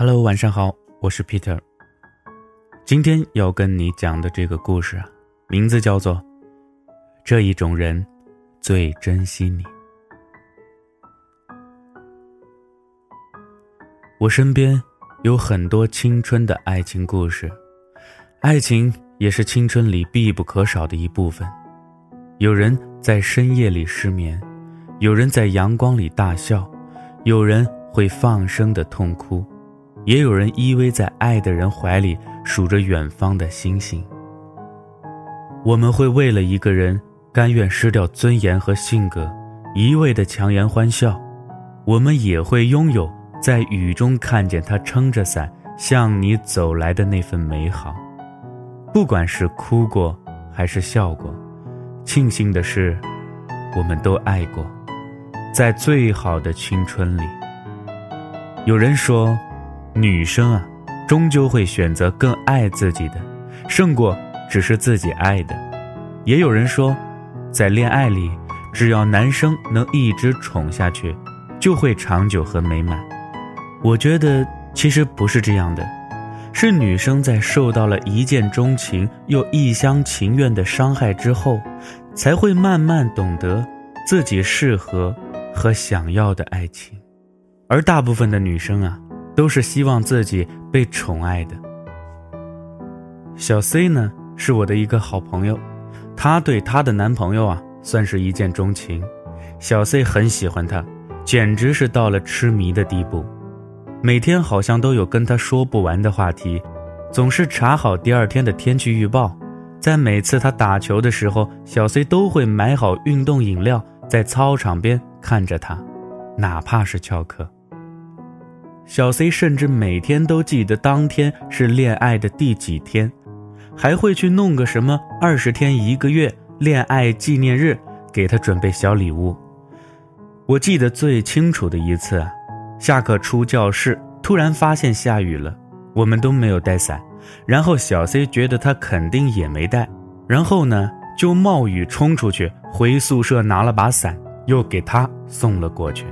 Hello，晚上好，我是 Peter。今天要跟你讲的这个故事啊，名字叫做《这一种人最珍惜你》。我身边有很多青春的爱情故事，爱情也是青春里必不可少的一部分。有人在深夜里失眠，有人在阳光里大笑，有人会放声的痛哭。也有人依偎在爱的人怀里，数着远方的星星。我们会为了一个人，甘愿失掉尊严和性格，一味的强颜欢笑。我们也会拥有在雨中看见他撑着伞向你走来的那份美好。不管是哭过还是笑过，庆幸的是，我们都爱过，在最好的青春里。有人说。女生啊，终究会选择更爱自己的，胜过只是自己爱的。也有人说，在恋爱里，只要男生能一直宠下去，就会长久和美满。我觉得其实不是这样的，是女生在受到了一见钟情又一厢情愿的伤害之后，才会慢慢懂得自己适合和想要的爱情。而大部分的女生啊。都是希望自己被宠爱的。小 C 呢，是我的一个好朋友，她对她的男朋友啊，算是一见钟情。小 C 很喜欢他，简直是到了痴迷的地步，每天好像都有跟他说不完的话题，总是查好第二天的天气预报。在每次他打球的时候，小 C 都会买好运动饮料，在操场边看着他，哪怕是翘课。小 C 甚至每天都记得当天是恋爱的第几天，还会去弄个什么二十天一个月恋爱纪念日，给他准备小礼物。我记得最清楚的一次啊，下课出教室，突然发现下雨了，我们都没有带伞，然后小 C 觉得他肯定也没带，然后呢就冒雨冲出去，回宿舍拿了把伞，又给他送了过去。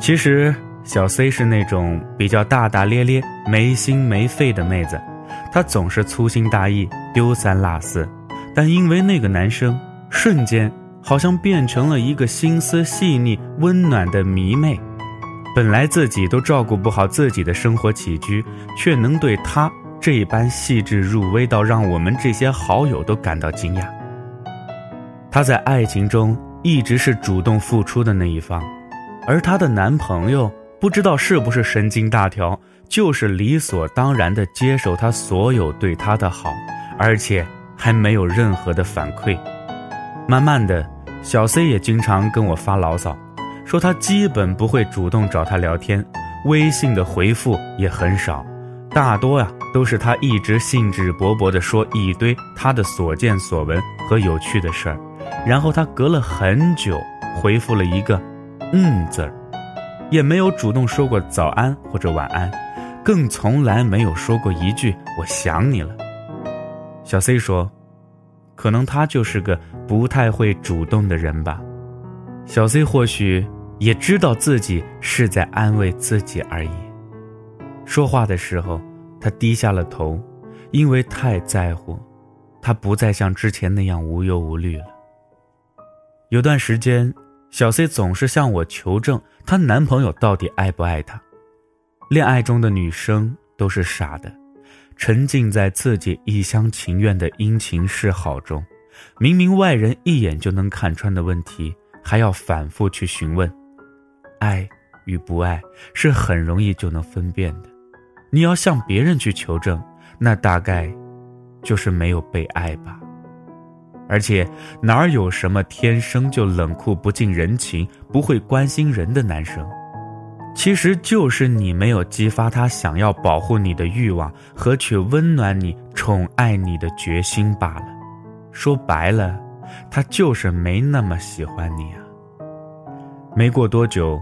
其实。小 C 是那种比较大大咧咧、没心没肺的妹子，她总是粗心大意、丢三落四，但因为那个男生，瞬间好像变成了一个心思细腻、温暖的迷妹。本来自己都照顾不好自己的生活起居，却能对他这般细致入微到让我们这些好友都感到惊讶。她在爱情中一直是主动付出的那一方，而她的男朋友。不知道是不是神经大条，就是理所当然的接受他所有对他的好，而且还没有任何的反馈。慢慢的，小 C 也经常跟我发牢骚，说他基本不会主动找他聊天，微信的回复也很少，大多呀都是他一直兴致勃勃的说一堆他的所见所闻和有趣的事儿，然后他隔了很久回复了一个“嗯”字儿。也没有主动说过早安或者晚安，更从来没有说过一句“我想你了”。小 C 说：“可能他就是个不太会主动的人吧。”小 C 或许也知道自己是在安慰自己而已。说话的时候，他低下了头，因为太在乎，他不再像之前那样无忧无虑了。有段时间。小 C 总是向我求证她男朋友到底爱不爱她。恋爱中的女生都是傻的，沉浸在自己一厢情愿的殷勤示好中，明明外人一眼就能看穿的问题，还要反复去询问。爱与不爱是很容易就能分辨的，你要向别人去求证，那大概就是没有被爱吧。而且哪有什么天生就冷酷不近人情、不会关心人的男生？其实就是你没有激发他想要保护你的欲望和去温暖你、宠爱你的决心罢了。说白了，他就是没那么喜欢你啊。没过多久，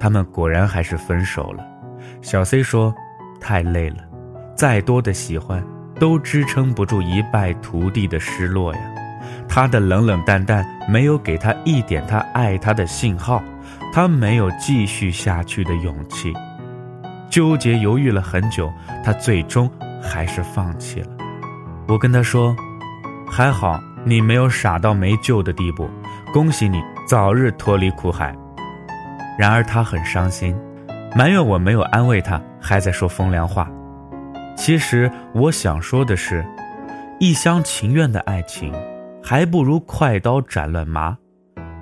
他们果然还是分手了。小 C 说：“太累了，再多的喜欢都支撑不住一败涂地的失落呀。”他的冷冷淡淡没有给他一点他爱他的信号，他没有继续下去的勇气。纠结犹豫了很久，他最终还是放弃了。我跟他说：“还好你没有傻到没救的地步，恭喜你早日脱离苦海。”然而他很伤心，埋怨我没有安慰他，还在说风凉话。其实我想说的是，一厢情愿的爱情，还不如快刀斩乱麻。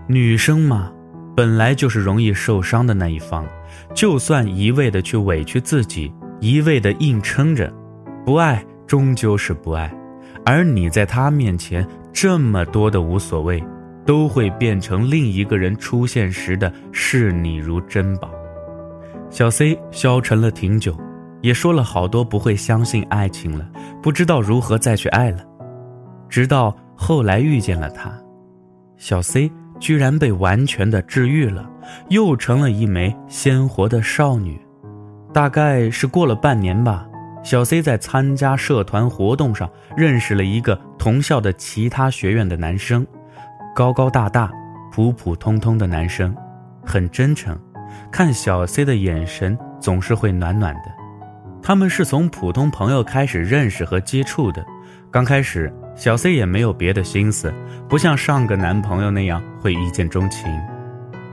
女生嘛。本来就是容易受伤的那一方，就算一味的去委屈自己，一味的硬撑着，不爱终究是不爱，而你在他面前这么多的无所谓，都会变成另一个人出现时的视你如珍宝。小 C 消沉了挺久，也说了好多不会相信爱情了，不知道如何再去爱了，直到后来遇见了他，小 C。居然被完全的治愈了，又成了一枚鲜活的少女。大概是过了半年吧，小 C 在参加社团活动上认识了一个同校的其他学院的男生，高高大大、普普通通的男生，很真诚，看小 C 的眼神总是会暖暖的。他们是从普通朋友开始认识和接触的，刚开始。小 C 也没有别的心思，不像上个男朋友那样会一见钟情，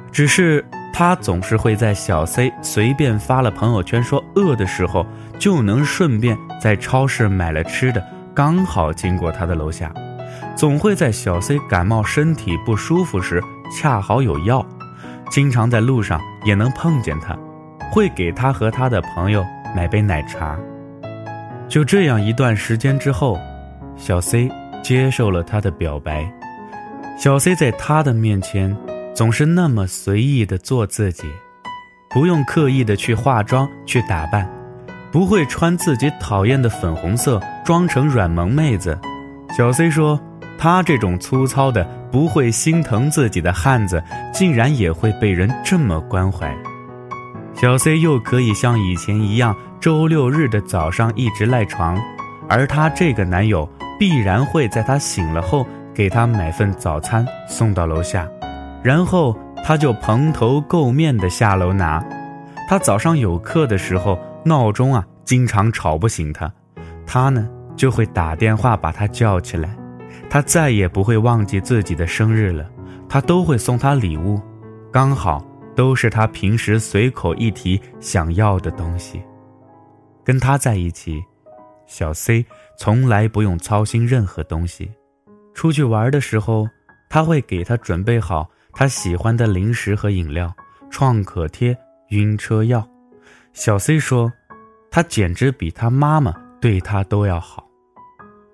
只是他总是会在小 C 随便发了朋友圈说饿的时候，就能顺便在超市买了吃的，刚好经过他的楼下；总会在小 C 感冒身体不舒服时，恰好有药；经常在路上也能碰见他，会给他和他的朋友买杯奶茶。就这样一段时间之后。小 C 接受了他的表白，小 C 在他的面前总是那么随意的做自己，不用刻意的去化妆去打扮，不会穿自己讨厌的粉红色装成软萌妹子。小 C 说，他这种粗糙的不会心疼自己的汉子，竟然也会被人这么关怀。小 C 又可以像以前一样，周六日的早上一直赖床，而他这个男友。必然会在他醒了后给他买份早餐送到楼下，然后他就蓬头垢面的下楼拿。他早上有课的时候，闹钟啊经常吵不醒他，他呢就会打电话把他叫起来。他再也不会忘记自己的生日了，他都会送他礼物，刚好都是他平时随口一提想要的东西。跟他在一起。小 C 从来不用操心任何东西，出去玩的时候，他会给他准备好他喜欢的零食和饮料、创可贴、晕车药。小 C 说，他简直比他妈妈对他都要好。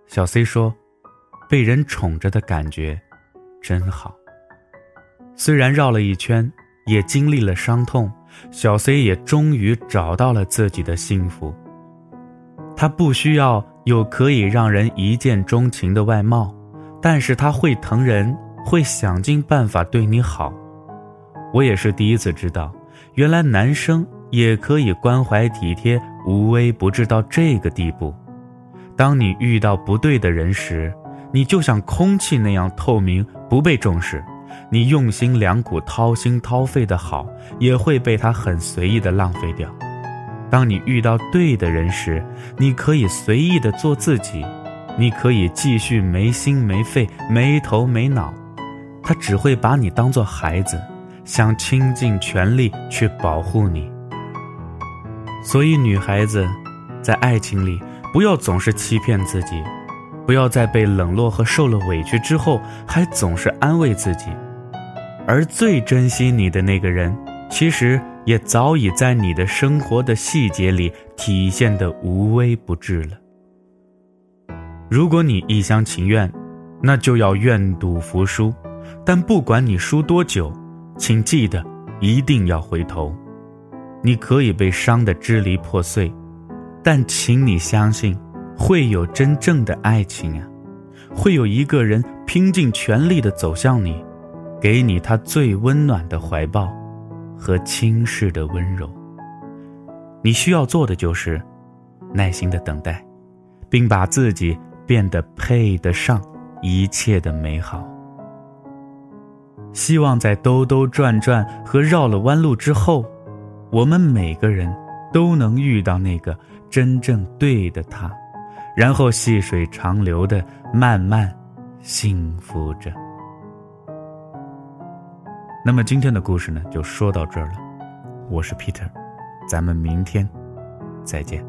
小 C 说，被人宠着的感觉真好。虽然绕了一圈，也经历了伤痛，小 C 也终于找到了自己的幸福。他不需要有可以让人一见钟情的外貌，但是他会疼人，会想尽办法对你好。我也是第一次知道，原来男生也可以关怀体贴、无微不至到这个地步。当你遇到不对的人时，你就像空气那样透明，不被重视。你用心良苦、掏心掏肺的好，也会被他很随意的浪费掉。当你遇到对的人时，你可以随意的做自己，你可以继续没心没肺、没头没脑，他只会把你当做孩子，想倾尽全力去保护你。所以，女孩子，在爱情里不要总是欺骗自己，不要在被冷落和受了委屈之后，还总是安慰自己，而最珍惜你的那个人，其实。也早已在你的生活的细节里体现的无微不至了。如果你一厢情愿，那就要愿赌服输。但不管你输多久，请记得一定要回头。你可以被伤得支离破碎，但请你相信，会有真正的爱情啊！会有一个人拼尽全力的走向你，给你他最温暖的怀抱。和轻视的温柔。你需要做的就是耐心的等待，并把自己变得配得上一切的美好。希望在兜兜转转和绕了弯路之后，我们每个人都能遇到那个真正对的他，然后细水长流的慢慢幸福着。那么今天的故事呢，就说到这儿了。我是 Peter，咱们明天再见。